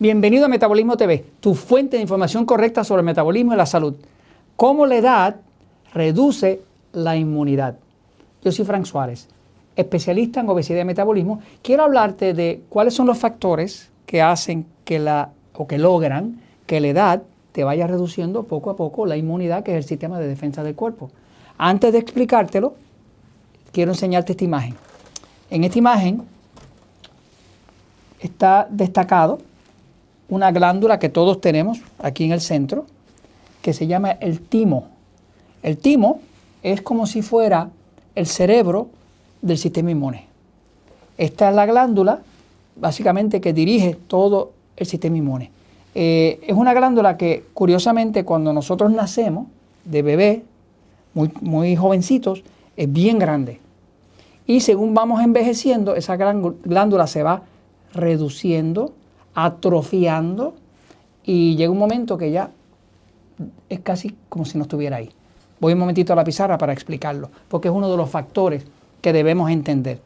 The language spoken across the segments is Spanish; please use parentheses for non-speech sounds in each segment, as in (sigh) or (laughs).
Bienvenido a Metabolismo TV, tu fuente de información correcta sobre el metabolismo y la salud. Cómo la edad reduce la inmunidad. Yo soy Frank Suárez, especialista en obesidad y metabolismo. Quiero hablarte de cuáles son los factores que hacen que la o que logran que la edad te vaya reduciendo poco a poco la inmunidad, que es el sistema de defensa del cuerpo. Antes de explicártelo, quiero enseñarte esta imagen. En esta imagen está destacado una glándula que todos tenemos aquí en el centro, que se llama el timo. El timo es como si fuera el cerebro del sistema inmune. Esta es la glándula, básicamente, que dirige todo el sistema inmune. Eh, es una glándula que, curiosamente, cuando nosotros nacemos de bebé, muy, muy jovencitos, es bien grande. Y según vamos envejeciendo, esa glándula se va reduciendo, atrofiando y llega un momento que ya es casi como si no estuviera ahí. Voy un momentito a la pizarra para explicarlo, porque es uno de los factores que debemos entender.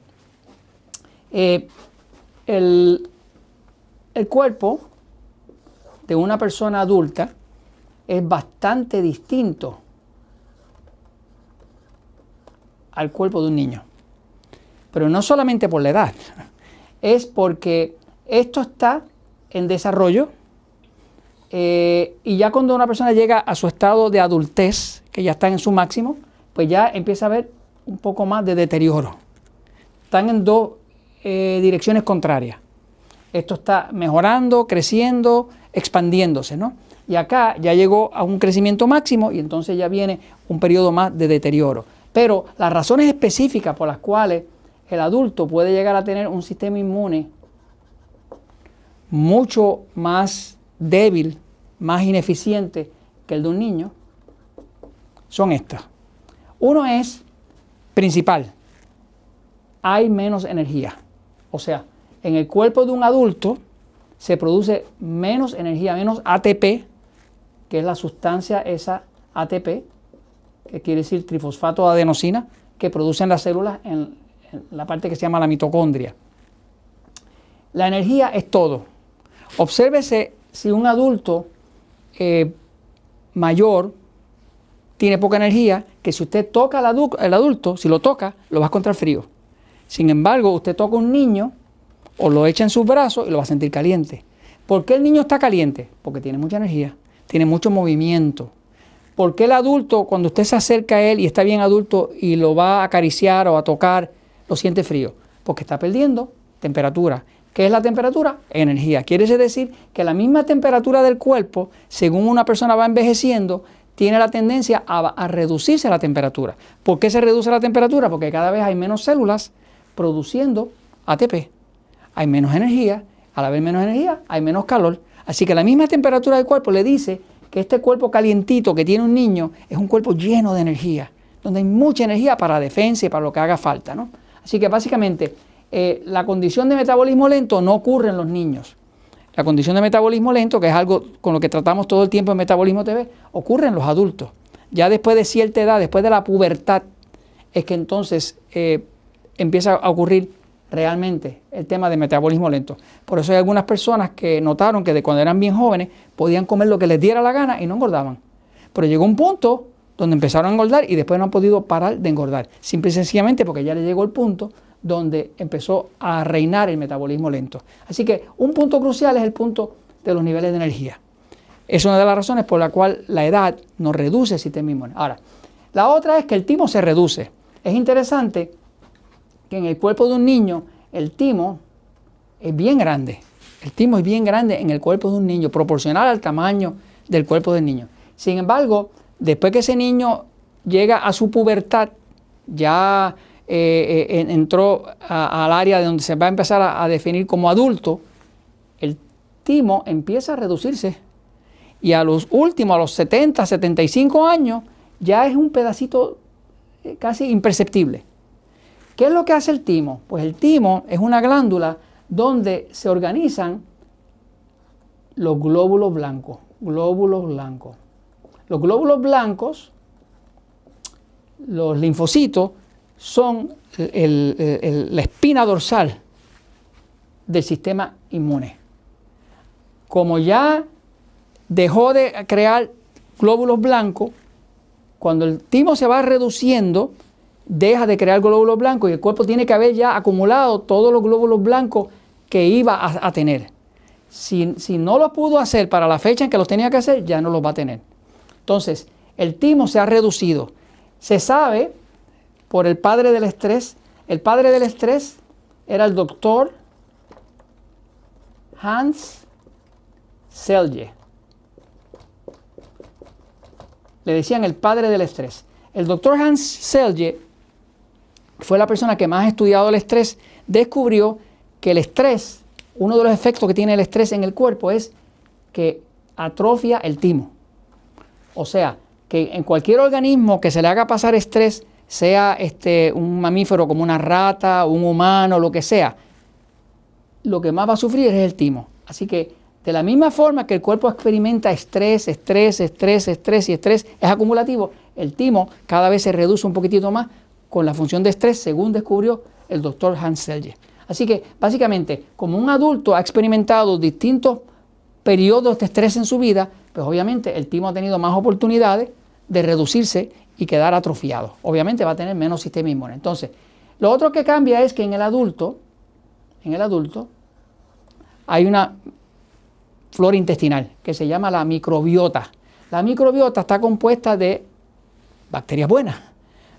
Eh, el, el cuerpo de una persona adulta es bastante distinto al cuerpo de un niño. Pero no solamente por la edad, (laughs) es porque esto está en desarrollo. Eh, y ya cuando una persona llega a su estado de adultez, que ya está en su máximo, pues ya empieza a haber un poco más de deterioro. Están en dos eh, direcciones contrarias. Esto está mejorando, creciendo, expandiéndose, ¿no? Y acá ya llegó a un crecimiento máximo y entonces ya viene un periodo más de deterioro. Pero las razones específicas por las cuales el adulto puede llegar a tener un sistema inmune mucho más débil, más ineficiente que el de un niño, son estas. Uno es principal, hay menos energía. O sea, en el cuerpo de un adulto se produce menos energía, menos ATP, que es la sustancia esa ATP, que quiere decir trifosfato de adenosina, que producen las células en, en la parte que se llama la mitocondria. La energía es todo. Obsérvese si un adulto eh, mayor tiene poca energía, que si usted toca al, adulto, si lo toca, lo va a encontrar frío. Sin embargo, usted toca a un niño o lo echa en sus brazos y lo va a sentir caliente. ¿Por qué el niño está caliente? Porque tiene mucha energía, tiene mucho movimiento. ¿Por qué el adulto, cuando usted se acerca a él y está bien adulto y lo va a acariciar o a tocar, lo siente frío? Porque está perdiendo temperatura. ¿Qué es la temperatura? Energía. Quiere decir que la misma temperatura del cuerpo, según una persona va envejeciendo, tiene la tendencia a, reducirse la temperatura. ¿Por qué se reduce la temperatura? Porque cada vez hay menos células produciendo ATP. Hay menos energía, al haber menos energía hay menos calor. Así que la misma temperatura del cuerpo le dice que este cuerpo calientito que tiene un niño es un cuerpo lleno de energía, donde hay mucha energía para la defensa y para lo que haga falta. ¿no? Así que básicamente eh, la condición de metabolismo lento no ocurre en los niños. La condición de metabolismo lento, que es algo con lo que tratamos todo el tiempo en Metabolismo TV, ocurre en los adultos. Ya después de cierta edad, después de la pubertad, es que entonces eh, empieza a ocurrir realmente el tema de metabolismo lento. Por eso hay algunas personas que notaron que de cuando eran bien jóvenes podían comer lo que les diera la gana y no engordaban. Pero llegó un punto donde empezaron a engordar y después no han podido parar de engordar. Simple y sencillamente porque ya les llegó el punto donde empezó a reinar el metabolismo lento. Así que un punto crucial es el punto de los niveles de energía. Es una de las razones por la cual la edad nos reduce el sistema inmune. Ahora, la otra es que el timo se reduce. Es interesante que en el cuerpo de un niño el timo es bien grande. El timo es bien grande en el cuerpo de un niño, proporcional al tamaño del cuerpo del niño. Sin embargo, después que ese niño llega a su pubertad, ya eh, eh, entró al área de donde se va a empezar a, definir como adulto, el timo empieza a reducirse. Y a los últimos, a los 70, 75 años, ya es un pedacito eh, casi imperceptible. ¿Qué es lo que hace el timo? Pues el timo es una glándula donde se organizan los glóbulos blancos. Glóbulos blancos. Los glóbulos blancos, los linfocitos, son la espina dorsal del sistema inmune. como ya dejó de crear glóbulos blancos, cuando el timo se va reduciendo, deja de crear glóbulos blancos y el cuerpo tiene que haber ya acumulado todos los glóbulos blancos que iba a, tener. Si, si, no lo pudo hacer para la fecha en que los tenía que hacer, ya no los va a tener. Entonces, el timo se ha reducido. Se sabe por el padre del estrés, el padre del estrés era el doctor Hans Selye. Le decían el padre del estrés. El doctor Hans Selye fue la persona que más ha estudiado el estrés. Descubrió que el estrés, uno de los efectos que tiene el estrés en el cuerpo es que atrofia el timo. O sea, que en cualquier organismo que se le haga pasar estrés, sea este, un mamífero como una rata, un humano, lo que sea, lo que más va a sufrir es el timo. Así que de la misma forma que el cuerpo experimenta estrés, estrés, estrés, estrés y estrés es acumulativo, el timo cada vez se reduce un poquitito más con la función de estrés, según descubrió el doctor Hans Selye. Así que básicamente, como un adulto ha experimentado distintos periodos de estrés en su vida, pues obviamente el timo ha tenido más oportunidades de reducirse y quedar atrofiado. Obviamente va a tener menos sistema inmune. Entonces, lo otro que cambia es que en el adulto, en el adulto, hay una flora intestinal, que se llama la microbiota. La microbiota está compuesta de bacterias buenas,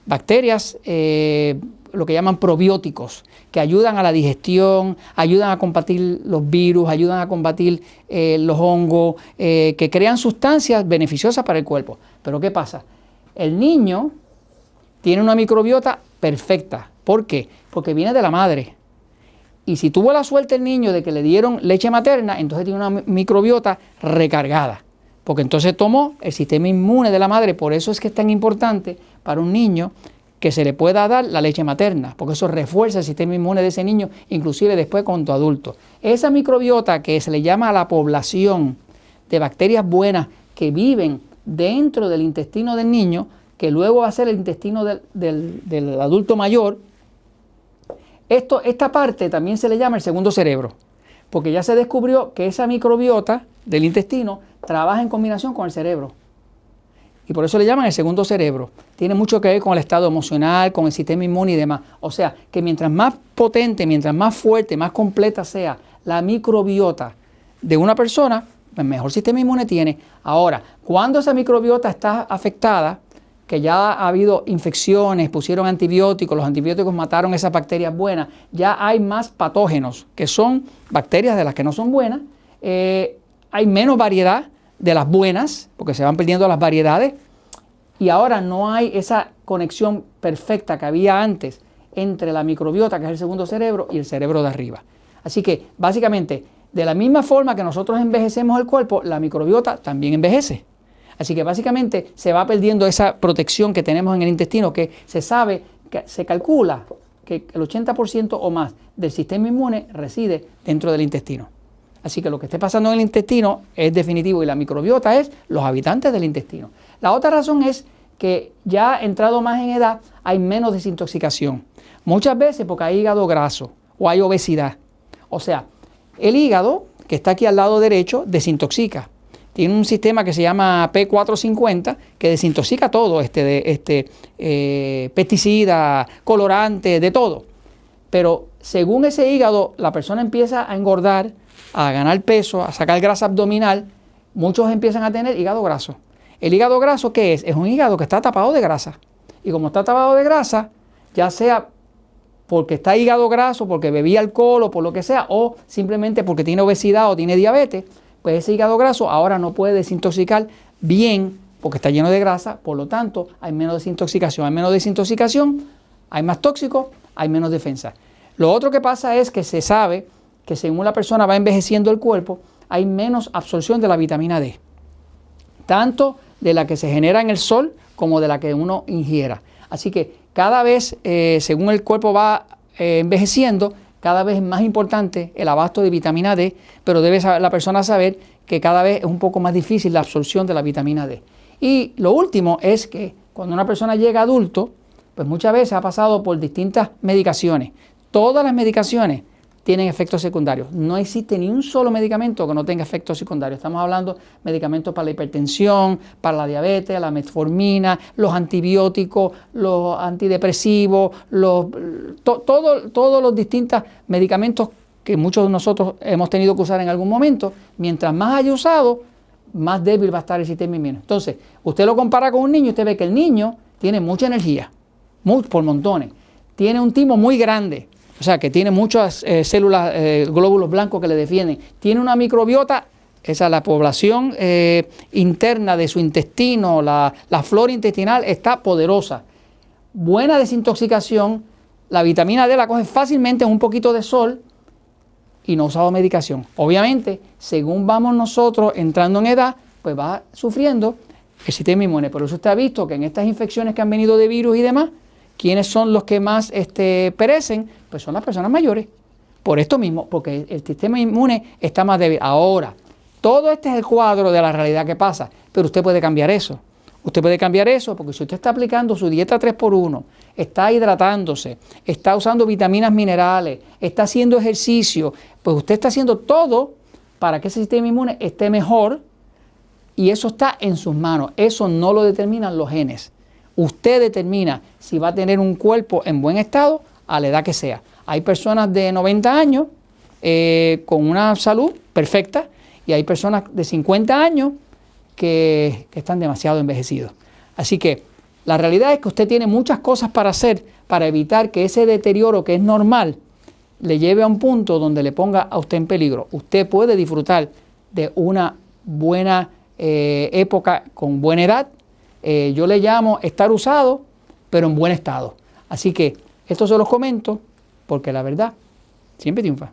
bacterias, eh, lo que llaman probióticos, que ayudan a la digestión, ayudan a combatir los virus, ayudan a combatir eh, los hongos, eh, que crean sustancias beneficiosas para el cuerpo. Pero ¿qué pasa? El niño tiene una microbiota perfecta. ¿Por qué? Porque viene de la madre. Y si tuvo la suerte el niño de que le dieron leche materna, entonces tiene una microbiota recargada. Porque entonces tomó el sistema inmune de la madre. Por eso es que es tan importante para un niño que se le pueda dar la leche materna, porque eso refuerza el sistema inmune de ese niño, inclusive después con tu adulto. Esa microbiota que se le llama a la población de bacterias buenas que viven dentro del intestino del niño, que luego va a ser el intestino del adulto mayor, esto, esta parte también se le llama el segundo cerebro, porque ya se descubrió que esa microbiota del intestino trabaja en combinación con el cerebro. Y por eso le llaman el segundo cerebro. Tiene mucho que ver con el estado emocional, con el sistema inmune y demás. O sea, que mientras más potente, mientras más fuerte, más completa sea la microbiota de una persona, pues mejor sistema inmune tiene. Ahora, cuando esa microbiota está afectada, que ya ha habido infecciones, pusieron antibióticos, los antibióticos mataron esas bacterias buenas, ya hay más patógenos, que son bacterias de las que no son buenas, eh, hay menos variedad de las buenas, porque se van perdiendo las variedades, y ahora no hay esa conexión perfecta que había antes entre la microbiota, que es el segundo cerebro, y el cerebro de arriba. Así que, básicamente, de la misma forma que nosotros envejecemos el cuerpo, la microbiota también envejece. Así que básicamente se va perdiendo esa protección que tenemos en el intestino, que se sabe, que se calcula que el 80% o más del sistema inmune reside dentro del intestino. Así que lo que esté pasando en el intestino es definitivo y la microbiota es los habitantes del intestino. La otra razón es que ya entrado más en edad hay menos desintoxicación. Muchas veces porque hay hígado graso o hay obesidad. O sea, el hígado, que está aquí al lado derecho, desintoxica tiene un sistema que se llama P450 que desintoxica todo, este, de, este eh, pesticida, colorante, de todo. Pero según ese hígado, la persona empieza a engordar, a ganar peso, a sacar grasa abdominal, muchos empiezan a tener hígado graso. ¿El hígado graso qué es? Es un hígado que está tapado de grasa. Y como está tapado de grasa, ya sea porque está hígado graso, porque bebía alcohol o por lo que sea, o simplemente porque tiene obesidad o tiene diabetes, pues ese hígado graso ahora no puede desintoxicar bien porque está lleno de grasa, por lo tanto hay menos desintoxicación. Hay menos desintoxicación, hay más tóxico, hay menos defensa. Lo otro que pasa es que se sabe que según la persona va envejeciendo el cuerpo, hay menos absorción de la vitamina D, tanto de la que se genera en el sol como de la que uno ingiera. Así que cada vez, eh, según el cuerpo va eh, envejeciendo, cada vez es más importante el abasto de vitamina D, pero debe la persona saber que cada vez es un poco más difícil la absorción de la vitamina D. Y lo último es que cuando una persona llega adulto, pues muchas veces ha pasado por distintas medicaciones. Todas las medicaciones, tienen efectos secundarios. No existe ni un solo medicamento que no tenga efectos secundarios. Estamos hablando de medicamentos para la hipertensión, para la diabetes, la metformina, los antibióticos, los antidepresivos, los, todos los distintos medicamentos que muchos de nosotros hemos tenido que usar en algún momento. Mientras más haya usado, más débil va a estar el sistema inmune. Entonces, usted lo compara con un niño, usted ve que el niño tiene mucha energía, por montones, tiene un timo muy grande, o sea, que tiene muchas eh, células, eh, glóbulos blancos que le defienden. Tiene una microbiota, esa la población eh, interna de su intestino, la, flora intestinal está poderosa. Buena desintoxicación, la vitamina D la coge fácilmente en un poquito de sol y no usado medicación. Obviamente, según vamos nosotros entrando en edad, pues va sufriendo el sistema inmune. Por eso usted ha visto que en estas infecciones que han venido de virus y demás, ¿Quiénes son los que más este, perecen? Pues son las personas mayores. Por esto mismo, porque el sistema inmune está más débil. Ahora, todo este es el cuadro de la realidad que pasa, pero usted puede cambiar eso. Usted puede cambiar eso porque si usted está aplicando su dieta 3x1, está hidratándose, está usando vitaminas minerales, está haciendo ejercicio, pues usted está haciendo todo para que ese sistema inmune esté mejor y eso está en sus manos. Eso no lo determinan los genes. Usted determina si va a tener un cuerpo en buen estado a la edad que sea. Hay personas de 90 años eh, con una salud perfecta y hay personas de 50 años que, están demasiado envejecidos. Así que la realidad es que usted tiene muchas cosas para hacer para evitar que ese deterioro que es normal le lleve a un punto donde le ponga a usted en peligro. Usted puede disfrutar de una buena eh, época con buena edad eh, yo le llamo estar usado, pero en buen estado. Así que esto se los comento porque la verdad siempre triunfa.